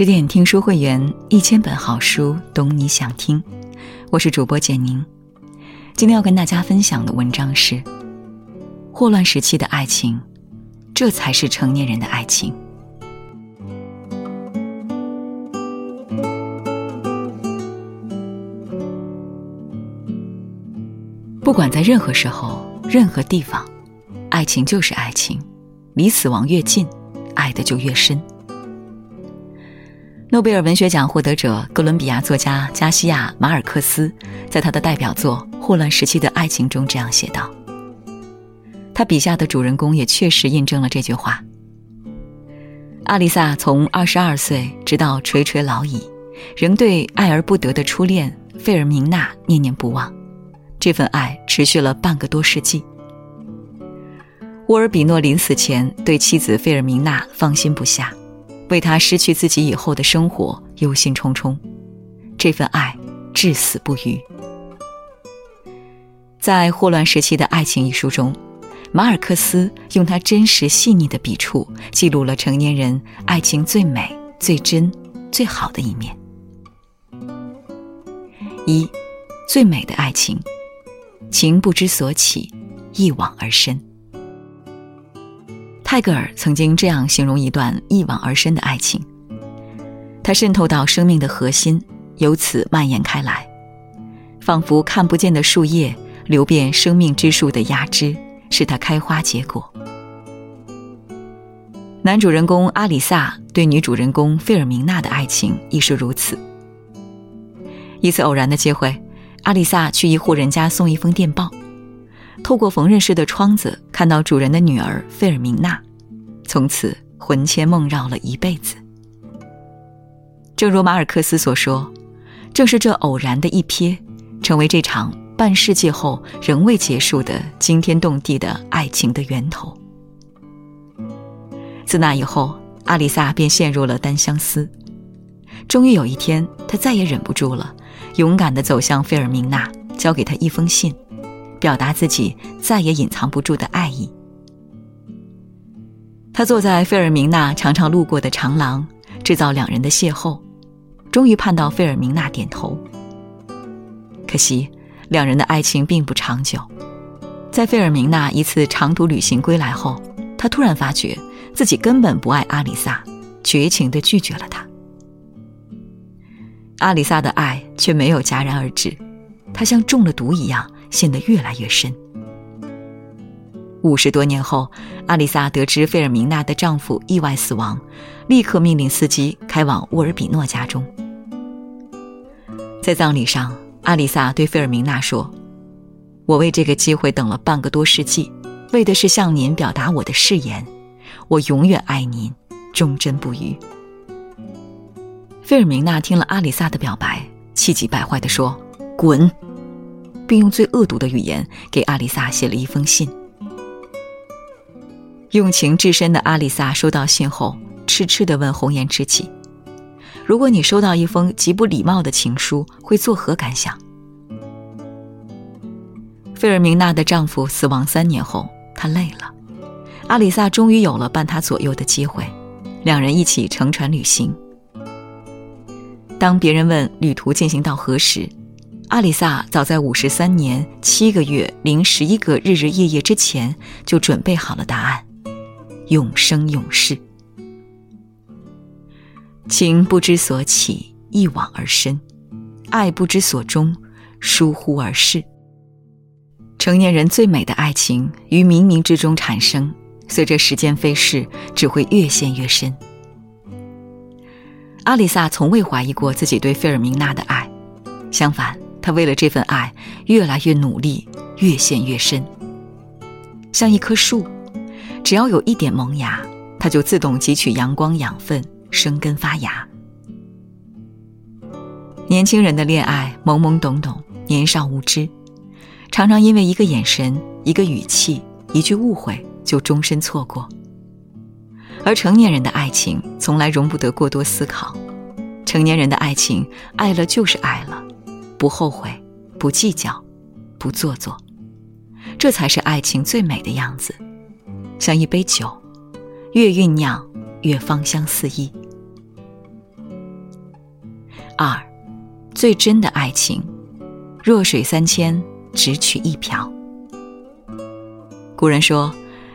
十点听书会员，一千本好书，懂你想听。我是主播简宁。今天要跟大家分享的文章是：霍乱时期的爱情，这才是成年人的爱情。不管在任何时候、任何地方，爱情就是爱情，离死亡越近，爱的就越深。诺贝尔文学奖获得者哥伦比亚作家加西亚·马尔克斯，在他的代表作《霍乱时期的爱情》中这样写道。他笔下的主人公也确实印证了这句话。阿丽萨从二十二岁直到垂垂老矣，仍对爱而不得的初恋费尔明娜念念不忘。这份爱持续了半个多世纪。沃尔比诺临死前对妻子费尔明娜放心不下。为他失去自己以后的生活忧心忡忡，这份爱至死不渝。在《霍乱时期的爱情》一书中，马尔克斯用他真实细腻的笔触，记录了成年人爱情最美、最真、最好的一面。一，最美的爱情，情不知所起，一往而深。泰戈尔曾经这样形容一段一往而深的爱情：它渗透到生命的核心，由此蔓延开来，仿佛看不见的树叶流遍生命之树的压枝，使它开花结果。男主人公阿里萨对女主人公费尔明娜的爱情亦是如此。一次偶然的机会，阿里萨去一户人家送一封电报。透过缝纫室的窗子，看到主人的女儿费尔明娜，从此魂牵梦绕了一辈子。正如马尔克斯所说，正是这偶然的一瞥，成为这场半世纪后仍未结束的惊天动地的爱情的源头。自那以后，阿里萨便陷入了单相思。终于有一天，他再也忍不住了，勇敢地走向费尔明娜，交给她一封信。表达自己再也隐藏不住的爱意。他坐在费尔明娜常常路过的长廊，制造两人的邂逅，终于盼到费尔明娜点头。可惜，两人的爱情并不长久。在费尔明娜一次长途旅行归来后，他突然发觉自己根本不爱阿里萨，绝情地拒绝了他。阿里萨的爱却没有戛然而止，他像中了毒一样。陷得越来越深。五十多年后，阿丽萨得知费尔明娜的丈夫意外死亡，立刻命令司机开往沃尔比诺家中。在葬礼上，阿丽萨对费尔明娜说：“我为这个机会等了半个多世纪，为的是向您表达我的誓言，我永远爱您，忠贞不渝。”费尔明娜听了阿里萨的表白，气急败坏地说：“滚！”并用最恶毒的语言给阿里萨写了一封信。用情至深的阿里萨收到信后，痴痴的问红颜知己：“如果你收到一封极不礼貌的情书，会作何感想？”费尔明娜的丈夫死亡三年后，她累了，阿里萨终于有了伴她左右的机会，两人一起乘船旅行。当别人问旅途进行到何时？阿里萨早在五十三年七个月零十一个日日夜夜之前就准备好了答案：永生永世。情不知所起，一往而深；爱不知所终，疏忽而逝。成年人最美的爱情于冥冥之中产生，随着时间飞逝，只会越陷越深。阿里萨从未怀疑过自己对费尔明娜的爱，相反。他为了这份爱，越来越努力，越陷越深。像一棵树，只要有一点萌芽，它就自动汲取阳光养分，生根发芽。年轻人的恋爱懵懵懂懂，年少无知，常常因为一个眼神、一个语气、一句误会，就终身错过。而成年人的爱情，从来容不得过多思考。成年人的爱情，爱了就是爱了。不后悔，不计较，不做作，这才是爱情最美的样子。像一杯酒，越酝酿越芳香四溢。二，最真的爱情，弱水三千，只取一瓢。古人说：“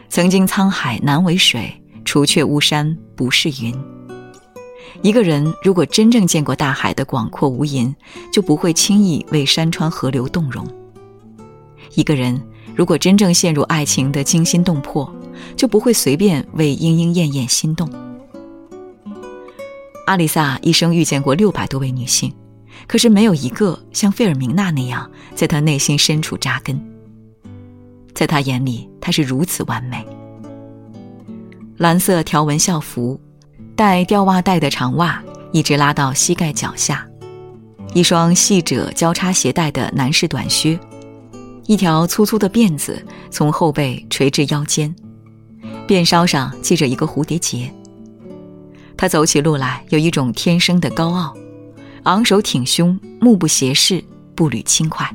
曾经沧海难为水，除却巫山不是云。”一个人如果真正见过大海的广阔无垠，就不会轻易为山川河流动容。一个人如果真正陷入爱情的惊心动魄，就不会随便为莺莺燕燕心动。阿里萨一生遇见过六百多位女性，可是没有一个像费尔明娜那样在他内心深处扎根。在他眼里，她是如此完美。蓝色条纹校服。带吊袜带的长袜一直拉到膝盖脚下，一双细褶交叉鞋带的男士短靴，一条粗粗的辫子从后背垂至腰间，辫梢上系着一个蝴蝶结。他走起路来有一种天生的高傲，昂首挺胸，目不斜视，步履轻快。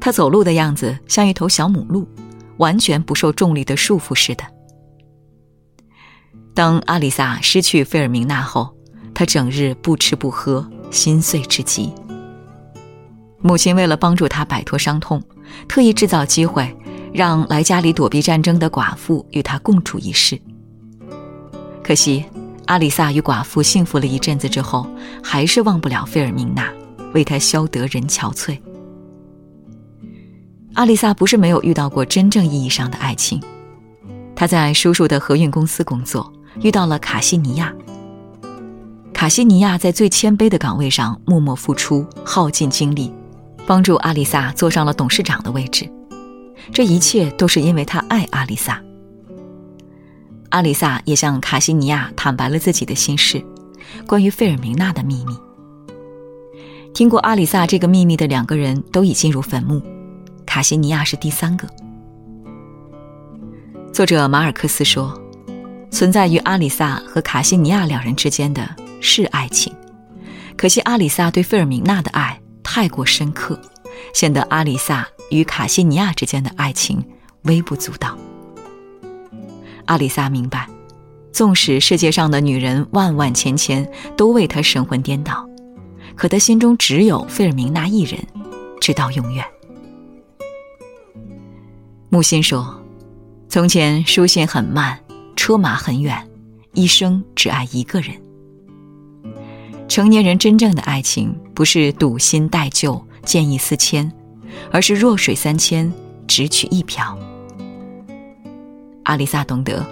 他走路的样子像一头小母鹿，完全不受重力的束缚似的。当阿里萨失去费尔明娜后，他整日不吃不喝，心碎至极。母亲为了帮助他摆脱伤痛，特意制造机会，让来家里躲避战争的寡妇与他共处一室。可惜，阿里萨与寡妇幸福了一阵子之后，还是忘不了费尔明娜，为他消得人憔悴。阿里萨不是没有遇到过真正意义上的爱情，他在叔叔的河运公司工作。遇到了卡西尼亚。卡西尼亚在最谦卑的岗位上默默付出，耗尽精力，帮助阿丽萨坐上了董事长的位置。这一切都是因为他爱阿丽萨。阿丽萨也向卡西尼亚坦白了自己的心事，关于费尔明娜的秘密。听过阿里萨这个秘密的两个人都已进入坟墓，卡西尼亚是第三个。作者马尔克斯说。存在于阿里萨和卡西尼亚两人之间的是爱情，可惜阿里萨对费尔明娜的爱太过深刻，显得阿里萨与卡西尼亚之间的爱情微不足道。阿里萨明白，纵使世界上的女人万万千千都为他神魂颠倒，可他心中只有费尔明娜一人，直到永远。木心说：“从前书信很慢。”车马很远，一生只爱一个人。成年人真正的爱情，不是赌心待旧、见异思迁，而是弱水三千，只取一瓢。阿丽萨懂得，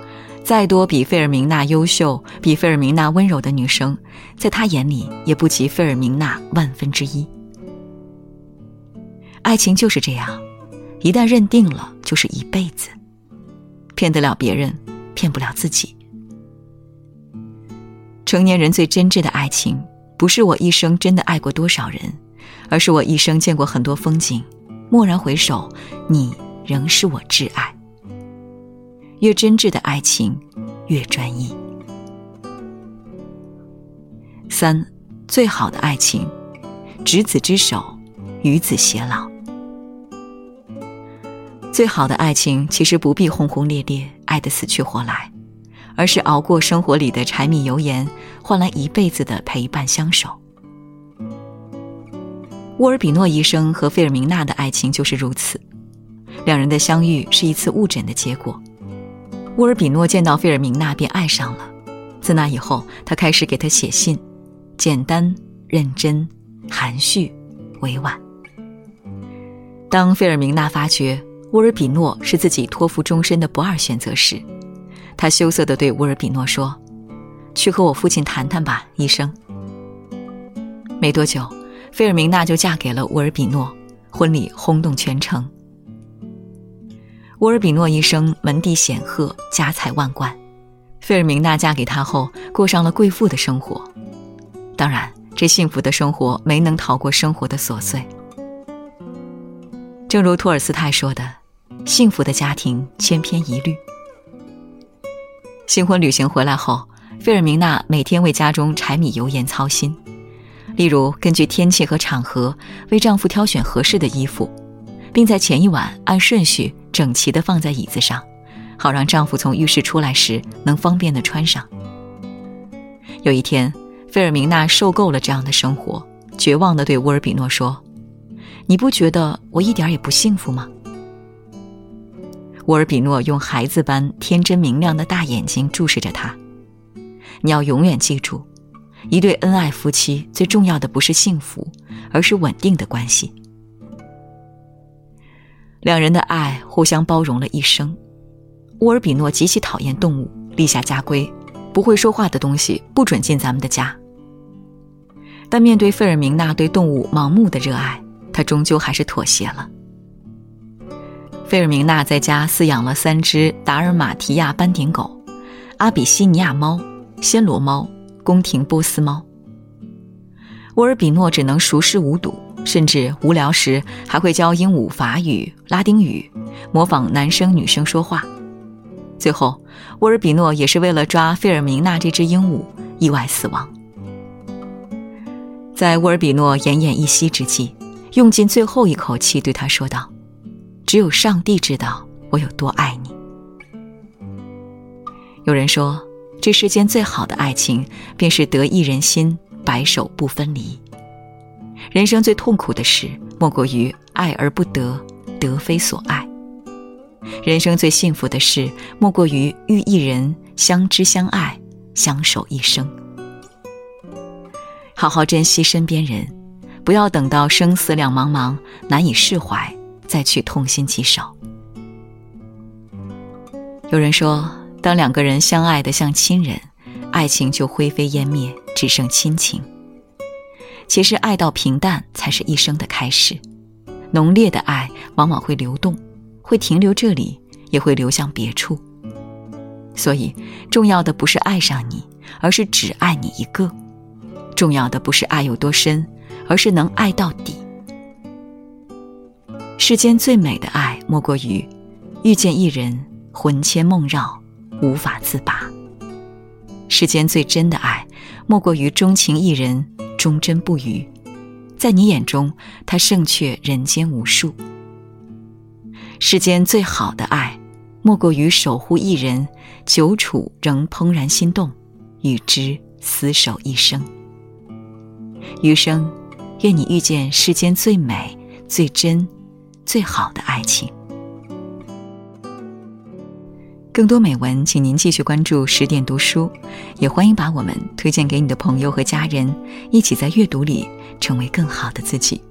再多比费尔明娜优秀、比费尔明娜温柔的女生，在他眼里也不及费尔明娜万分之一。爱情就是这样，一旦认定了，就是一辈子，骗得了别人。骗不了自己。成年人最真挚的爱情，不是我一生真的爱过多少人，而是我一生见过很多风景，蓦然回首，你仍是我挚爱。越真挚的爱情，越专一。三，最好的爱情，执子之手，与子偕老。最好的爱情，其实不必轰轰烈烈。爱得死去活来，而是熬过生活里的柴米油盐，换来一辈子的陪伴相守。沃尔比诺医生和费尔明娜的爱情就是如此，两人的相遇是一次误诊的结果。沃尔比诺见到费尔明娜便爱上了，自那以后，他开始给她写信，简单、认真、含蓄、委婉。当费尔明娜发觉。沃尔比诺是自己托付终身的不二选择时，他羞涩地对沃尔比诺说：“去和我父亲谈谈吧，医生。”没多久，费尔明娜就嫁给了沃尔比诺，婚礼轰动全城。沃尔比诺一生门第显赫，家财万贯，费尔明娜嫁给他后，过上了贵妇的生活。当然，这幸福的生活没能逃过生活的琐碎。正如托尔斯泰说的。幸福的家庭千篇一律。新婚旅行回来后，费尔明娜每天为家中柴米油盐操心，例如根据天气和场合为丈夫挑选合适的衣服，并在前一晚按顺序整齐地放在椅子上，好让丈夫从浴室出来时能方便地穿上。有一天，费尔明娜受够了这样的生活，绝望地对乌尔比诺说：“你不觉得我一点也不幸福吗？”乌尔比诺用孩子般天真明亮的大眼睛注视着他。你要永远记住，一对恩爱夫妻最重要的不是幸福，而是稳定的关系。两人的爱互相包容了一生。乌尔比诺极其讨厌动物，立下家规：不会说话的东西不准进咱们的家。但面对费尔明娜对动物盲目的热爱，他终究还是妥协了。费尔明娜在家饲养了三只达尔马提亚斑点狗、阿比西尼亚猫、暹罗猫、宫廷波斯猫。沃尔比诺只能熟视无睹，甚至无聊时还会教鹦鹉法语、拉丁语，模仿男生女生说话。最后，沃尔比诺也是为了抓费尔明娜这只鹦鹉意外死亡。在沃尔比诺奄奄一息之际，用尽最后一口气对他说道。只有上帝知道我有多爱你。有人说，这世间最好的爱情，便是得一人心，白首不分离。人生最痛苦的事，莫过于爱而不得，得非所爱。人生最幸福的事，莫过于遇一人，相知相爱，相守一生。好好珍惜身边人，不要等到生死两茫茫，难以释怀。再去痛心疾首。有人说，当两个人相爱的像亲人，爱情就灰飞烟灭，只剩亲情。其实，爱到平淡才是一生的开始。浓烈的爱往往会流动，会停留这里，也会流向别处。所以，重要的不是爱上你，而是只爱你一个；重要的不是爱有多深，而是能爱到底。世间最美的爱，莫过于遇见一人，魂牵梦绕，无法自拔；世间最真的爱，莫过于钟情一人，忠贞不渝。在你眼中，他胜却人间无数。世间最好的爱，莫过于守护一人，久处仍怦然心动，与之厮守一生。余生，愿你遇见世间最美、最真。最好的爱情。更多美文，请您继续关注十点读书，也欢迎把我们推荐给你的朋友和家人，一起在阅读里成为更好的自己。